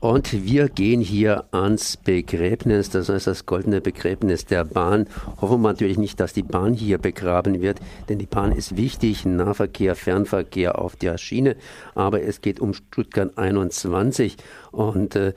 Und wir gehen hier ans Begräbnis, das heißt das goldene Begräbnis der Bahn. Hoffen wir natürlich nicht, dass die Bahn hier begraben wird, denn die Bahn ist wichtig, Nahverkehr, Fernverkehr auf der Schiene. Aber es geht um Stuttgart 21 und äh,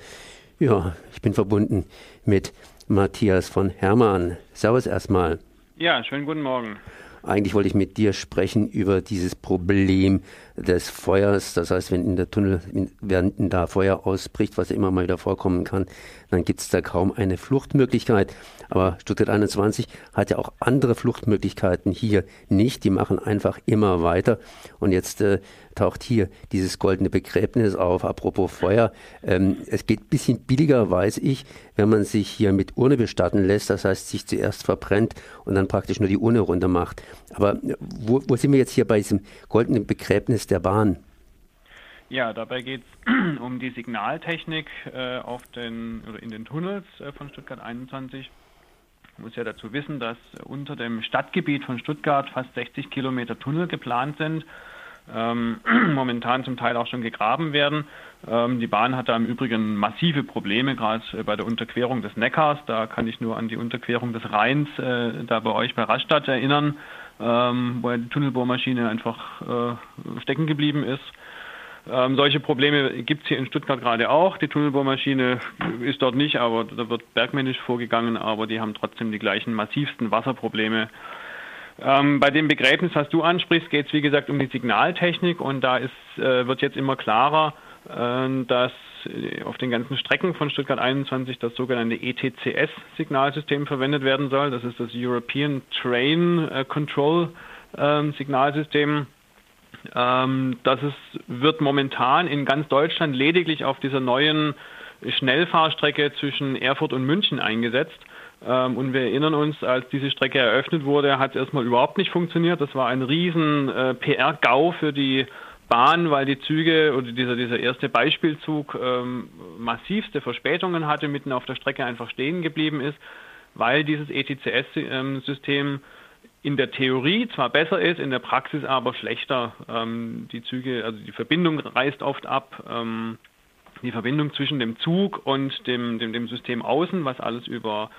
ja, ich bin verbunden mit Matthias von Hermann. Servus erstmal. Ja, schönen guten Morgen. Eigentlich wollte ich mit dir sprechen über dieses Problem des Feuers. Das heißt, wenn in der Tunnel, während da Feuer ausbricht, was immer mal wieder vorkommen kann, dann gibt es da kaum eine Fluchtmöglichkeit. Aber Stuttgart 21 hat ja auch andere Fluchtmöglichkeiten hier nicht. Die machen einfach immer weiter. Und jetzt äh, taucht hier dieses goldene Begräbnis auf. Apropos Feuer. Ähm, es geht ein bisschen billiger, weiß ich, wenn man sich hier mit Urne bestatten lässt. Das heißt, sich zuerst verbrennt und dann praktisch nur die Urne runter macht. Aber wo, wo sind wir jetzt hier bei diesem goldenen Begräbnis der Bahn? Ja, dabei geht es um die Signaltechnik äh, auf den, oder in den Tunnels äh, von Stuttgart 21. Ich muss ja dazu wissen, dass unter dem Stadtgebiet von Stuttgart fast 60 Kilometer Tunnel geplant sind, ähm, momentan zum Teil auch schon gegraben werden. Ähm, die Bahn hat da im Übrigen massive Probleme, gerade äh, bei der Unterquerung des Neckars. Da kann ich nur an die Unterquerung des Rheins äh, da bei euch bei Rastatt erinnern, ähm, wo die Tunnelbohrmaschine einfach äh, stecken geblieben ist. Ähm, solche Probleme gibt es hier in Stuttgart gerade auch. Die Tunnelbohrmaschine ist dort nicht, aber da wird bergmännisch vorgegangen, aber die haben trotzdem die gleichen massivsten Wasserprobleme. Ähm, bei dem Begräbnis, was du ansprichst, geht es wie gesagt um die Signaltechnik und da ist, äh, wird jetzt immer klarer, äh, dass auf den ganzen Strecken von Stuttgart 21 das sogenannte ETCS-Signalsystem verwendet werden soll. Das ist das European Train äh, Control ähm, Signalsystem. Ähm, das ist, wird momentan in ganz Deutschland lediglich auf dieser neuen Schnellfahrstrecke zwischen Erfurt und München eingesetzt. Ähm, und wir erinnern uns, als diese Strecke eröffnet wurde, hat es erstmal überhaupt nicht funktioniert. Das war ein riesen äh, PR-GAU für die Bahn, weil die Züge oder dieser, dieser erste Beispielzug ähm, massivste Verspätungen hatte, mitten auf der Strecke einfach stehen geblieben ist, weil dieses ETCS-System ähm, in der Theorie zwar besser ist, in der Praxis aber schlechter. Ähm, die Züge, also die Verbindung reißt oft ab. Ähm, die Verbindung zwischen dem Zug und dem, dem, dem System außen, was alles über,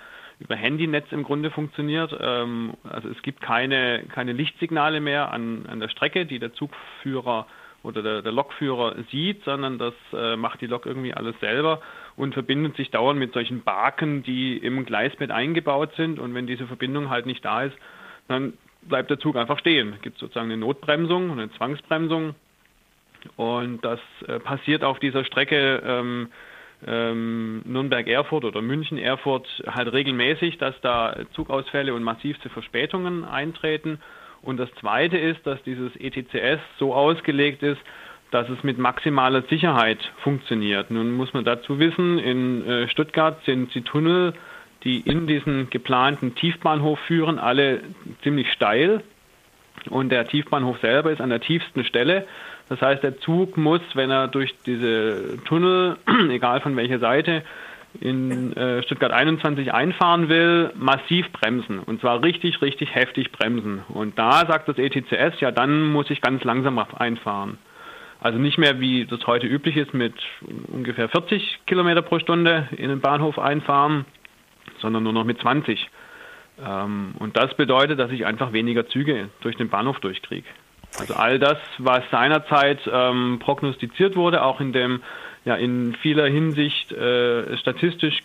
über Handynetz im Grunde funktioniert. Ähm, also es gibt keine, keine Lichtsignale mehr an, an der Strecke, die der Zugführer oder der, der Lokführer sieht, sondern das äh, macht die Lok irgendwie alles selber und verbindet sich dauernd mit solchen Baken, die im Gleisbett eingebaut sind. Und wenn diese Verbindung halt nicht da ist, dann bleibt der Zug einfach stehen. Es gibt sozusagen eine Notbremsung, eine Zwangsbremsung. Und das äh, passiert auf dieser Strecke ähm, ähm, Nürnberg-Erfurt oder München-Erfurt halt regelmäßig, dass da Zugausfälle und massivste Verspätungen eintreten. Und das Zweite ist, dass dieses ETCS so ausgelegt ist, dass es mit maximaler Sicherheit funktioniert. Nun muss man dazu wissen, in äh, Stuttgart sind die Tunnel die in diesen geplanten Tiefbahnhof führen, alle ziemlich steil. Und der Tiefbahnhof selber ist an der tiefsten Stelle. Das heißt, der Zug muss, wenn er durch diese Tunnel, egal von welcher Seite, in äh, Stuttgart 21 einfahren will, massiv bremsen. Und zwar richtig, richtig heftig bremsen. Und da sagt das ETCS, ja, dann muss ich ganz langsam einfahren. Also nicht mehr, wie das heute üblich ist, mit ungefähr 40 Kilometer pro Stunde in den Bahnhof einfahren, sondern nur noch mit 20. Ähm, und das bedeutet, dass ich einfach weniger Züge durch den Bahnhof durchkriege. Also all das, was seinerzeit ähm, prognostiziert wurde, auch in dem ja in vieler Hinsicht äh, statistisch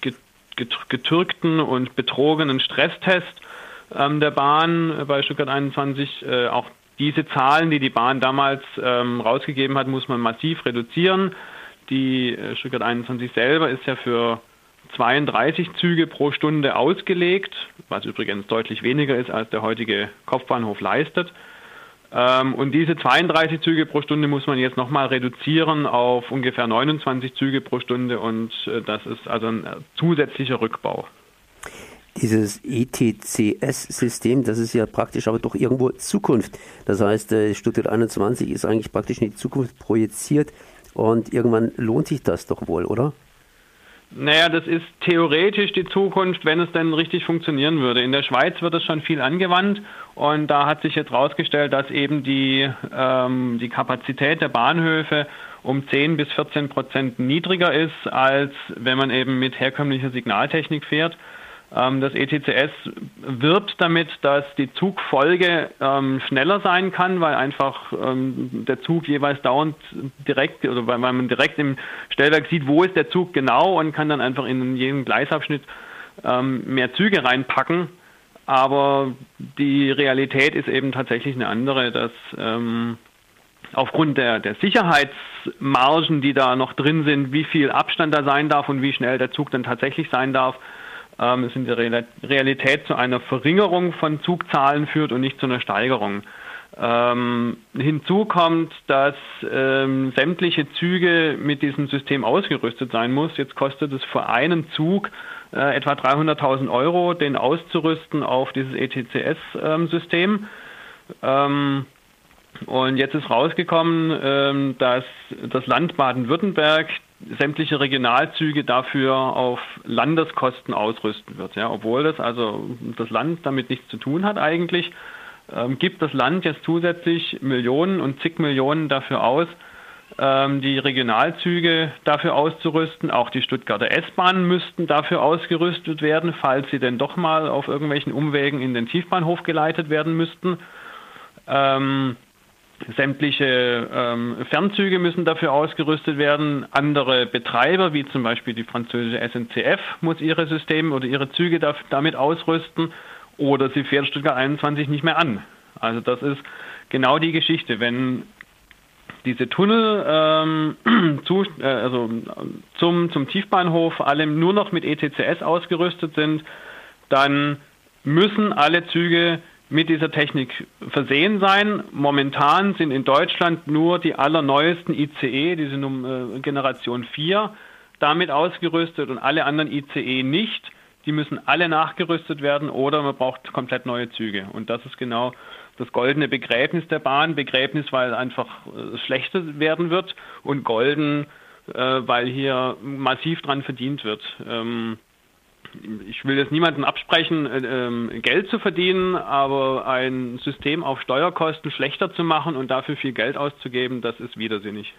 getürkten und betrogenen Stresstest ähm, der Bahn bei Stuttgart 21, äh, auch diese Zahlen, die die Bahn damals ähm, rausgegeben hat, muss man massiv reduzieren. Die äh, Stuttgart 21 selber ist ja für 32 Züge pro Stunde ausgelegt, was übrigens deutlich weniger ist, als der heutige Kopfbahnhof leistet. Ähm, und diese 32 Züge pro Stunde muss man jetzt nochmal reduzieren auf ungefähr 29 Züge pro Stunde und äh, das ist also ein zusätzlicher Rückbau. Dieses ETCS-System, das ist ja praktisch aber doch irgendwo Zukunft. Das heißt, äh, Stuttgart 21 ist eigentlich praktisch in die Zukunft projiziert und irgendwann lohnt sich das doch wohl, oder? Naja, das ist theoretisch die Zukunft, wenn es denn richtig funktionieren würde. In der Schweiz wird es schon viel angewandt und da hat sich jetzt herausgestellt, dass eben die, ähm, die Kapazität der Bahnhöfe um 10 bis 14 Prozent niedriger ist, als wenn man eben mit herkömmlicher Signaltechnik fährt. Ähm, das ETCS wirbt damit, dass die Zugfolge ähm, schneller sein kann, weil einfach ähm, der Zug jeweils dauernd direkt oder weil man direkt im Stellwerk sieht, wo ist der Zug genau und kann dann einfach in jeden Gleisabschnitt mehr Züge reinpacken. Aber die Realität ist eben tatsächlich eine andere, dass aufgrund der, der Sicherheitsmargen, die da noch drin sind, wie viel Abstand da sein darf und wie schnell der Zug dann tatsächlich sein darf, ähm, es in der Realität zu einer Verringerung von Zugzahlen führt und nicht zu einer Steigerung. Ähm, hinzu kommt, dass ähm, sämtliche Züge mit diesem System ausgerüstet sein muss. Jetzt kostet es für einen Zug äh, etwa 300.000 Euro, den auszurüsten auf dieses ETCS-System. Ähm, und jetzt ist rausgekommen, ähm, dass das Land Baden-Württemberg sämtliche Regionalzüge dafür auf Landeskosten ausrüsten wird. Ja, obwohl das also das Land damit nichts zu tun hat eigentlich, ähm, gibt das Land jetzt zusätzlich Millionen und zig Millionen dafür aus, ähm, die Regionalzüge dafür auszurüsten. Auch die Stuttgarter S-Bahnen müssten dafür ausgerüstet werden, falls sie denn doch mal auf irgendwelchen Umwegen in den Tiefbahnhof geleitet werden müssten. Ähm, Sämtliche ähm, Fernzüge müssen dafür ausgerüstet werden. Andere Betreiber, wie zum Beispiel die französische SNCF, muss ihre Systeme oder ihre Züge da, damit ausrüsten oder sie fährt Stuttgart 21 nicht mehr an. Also das ist genau die Geschichte. Wenn diese Tunnel ähm, zu, äh, also zum, zum Tiefbahnhof alle nur noch mit ETCS ausgerüstet sind, dann müssen alle Züge mit dieser Technik versehen sein. Momentan sind in Deutschland nur die allerneuesten ICE, diese äh, Generation 4, damit ausgerüstet und alle anderen ICE nicht. Die müssen alle nachgerüstet werden oder man braucht komplett neue Züge. Und das ist genau das goldene Begräbnis der Bahn. Begräbnis, weil einfach äh, schlechter werden wird und golden, äh, weil hier massiv dran verdient wird. Ähm, ich will jetzt niemandem absprechen, äh, ähm, Geld zu verdienen, aber ein System auf Steuerkosten schlechter zu machen und dafür viel Geld auszugeben, das ist widersinnig.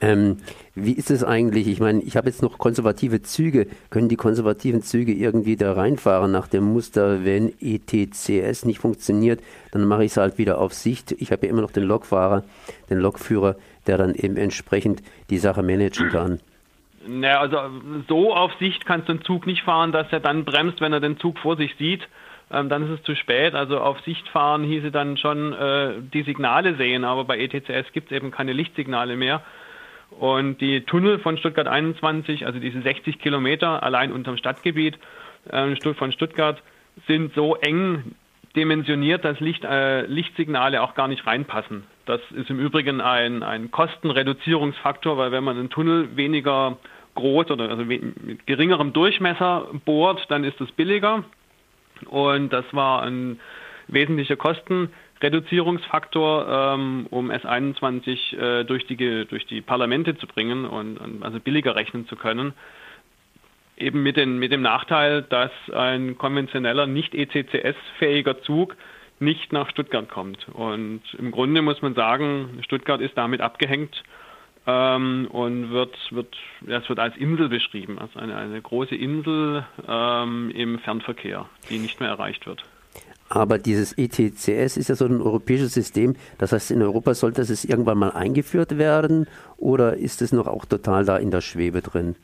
Ähm, wie ist es eigentlich? Ich meine, ich habe jetzt noch konservative Züge. Können die konservativen Züge irgendwie da reinfahren nach dem Muster, wenn ETCS nicht funktioniert, dann mache ich es halt wieder auf Sicht. Ich habe ja immer noch den Lokfahrer, den Lokführer, der dann eben entsprechend die Sache managen kann. Naja, also so auf Sicht kannst du den Zug nicht fahren, dass er dann bremst, wenn er den Zug vor sich sieht. Ähm, dann ist es zu spät. Also auf Sicht fahren hieße dann schon äh, die Signale sehen, aber bei ETCS gibt es eben keine Lichtsignale mehr. Und die Tunnel von Stuttgart 21, also diese 60 Kilometer allein unterm Stadtgebiet äh, von Stuttgart, sind so eng dimensioniert, dass Licht, äh, Lichtsignale auch gar nicht reinpassen. Das ist im Übrigen ein, ein Kostenreduzierungsfaktor, weil wenn man einen Tunnel weniger groß oder also mit geringerem Durchmesser bohrt, dann ist es billiger. Und das war ein wesentlicher Kostenreduzierungsfaktor, ähm, um S21 äh, durch, die, durch die Parlamente zu bringen und, und also billiger rechnen zu können. Eben mit, den, mit dem Nachteil, dass ein konventioneller, nicht ECCS-fähiger Zug nicht nach Stuttgart kommt. Und im Grunde muss man sagen, Stuttgart ist damit abgehängt ähm, und wird, wird, ja, es wird als Insel beschrieben, als eine, eine große Insel ähm, im Fernverkehr, die nicht mehr erreicht wird. Aber dieses ETCS ist ja so ein europäisches System. Das heißt, in Europa sollte es irgendwann mal eingeführt werden oder ist es noch auch total da in der Schwebe drin?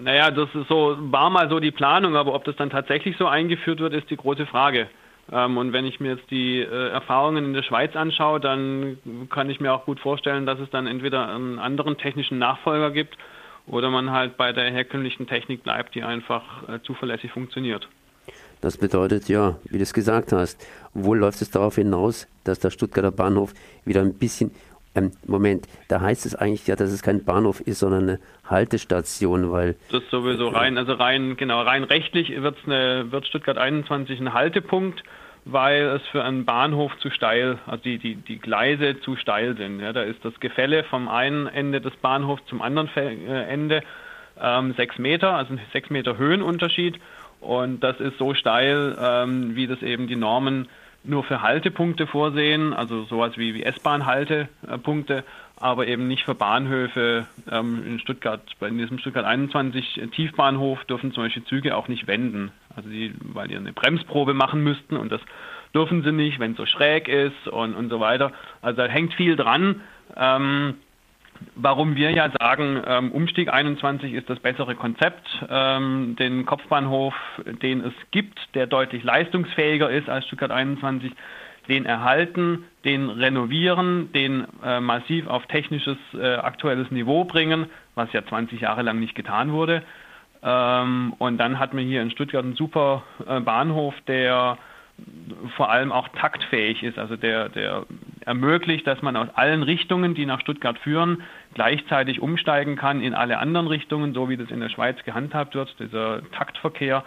Naja, das ist so, war mal so die Planung, aber ob das dann tatsächlich so eingeführt wird, ist die große Frage. Ähm, und wenn ich mir jetzt die äh, Erfahrungen in der Schweiz anschaue, dann kann ich mir auch gut vorstellen, dass es dann entweder einen anderen technischen Nachfolger gibt oder man halt bei der herkömmlichen Technik bleibt, die einfach äh, zuverlässig funktioniert. Das bedeutet ja, wie du es gesagt hast, wohl läuft es darauf hinaus, dass der Stuttgarter Bahnhof wieder ein bisschen ähm, Moment, da heißt es eigentlich ja, dass es kein Bahnhof ist, sondern eine Haltestation, weil. Das ist sowieso rein, also rein, genau, rein rechtlich wird's eine, wird Stuttgart 21 ein Haltepunkt, weil es für einen Bahnhof zu steil, also die, die, die Gleise zu steil sind. Ja, da ist das Gefälle vom einen Ende des Bahnhofs zum anderen äh, Ende ähm, sechs Meter, also ein sechs Meter Höhenunterschied. Und das ist so steil, ähm, wie das eben die Normen nur für Haltepunkte vorsehen, also sowas wie, wie S-Bahn-Haltepunkte, aber eben nicht für Bahnhöfe. Ähm, in Stuttgart, bei diesem Stuttgart 21 Tiefbahnhof dürfen zum Beispiel Züge auch nicht wenden, also die, weil die eine Bremsprobe machen müssten und das dürfen sie nicht, wenn es so schräg ist und, und so weiter. Also da hängt viel dran. Ähm, warum wir ja sagen, ähm, Umstieg 21 ist das bessere Konzept. Ähm, den Kopfbahnhof, den es gibt, der deutlich leistungsfähiger ist als Stuttgart 21, den erhalten, den renovieren, den äh, massiv auf technisches äh, aktuelles Niveau bringen, was ja 20 Jahre lang nicht getan wurde. Ähm, und dann hat man hier in Stuttgart einen super äh, Bahnhof, der vor allem auch taktfähig ist, also der, der ermöglicht, dass man aus allen Richtungen, die nach Stuttgart führen, gleichzeitig umsteigen kann in alle anderen Richtungen, so wie das in der Schweiz gehandhabt wird, dieser Taktverkehr.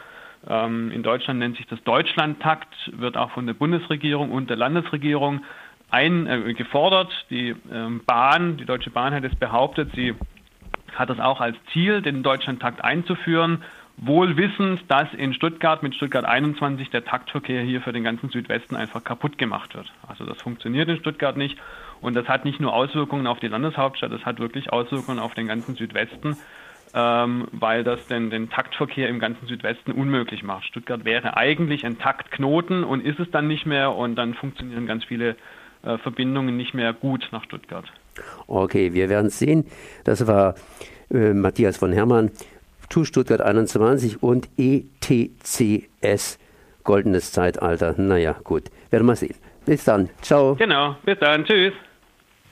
Ähm, in Deutschland nennt sich das Deutschlandtakt, wird auch von der Bundesregierung und der Landesregierung ein, äh, gefordert. Die ähm, Bahn, die Deutsche Bahn hat es behauptet, sie hat es auch als Ziel, den Deutschlandtakt einzuführen wohl wissend, dass in Stuttgart mit Stuttgart 21 der Taktverkehr hier für den ganzen Südwesten einfach kaputt gemacht wird. Also das funktioniert in Stuttgart nicht und das hat nicht nur Auswirkungen auf die Landeshauptstadt, das hat wirklich Auswirkungen auf den ganzen Südwesten, ähm, weil das den, den Taktverkehr im ganzen Südwesten unmöglich macht. Stuttgart wäre eigentlich ein Taktknoten und ist es dann nicht mehr und dann funktionieren ganz viele äh, Verbindungen nicht mehr gut nach Stuttgart. Okay, wir werden sehen. Das war äh, Matthias von Hermann TU Stuttgart 21 und ETCS Goldenes Zeitalter. Naja, gut. Werden wir sehen. Bis dann. Ciao. Genau. Bis dann. Tschüss.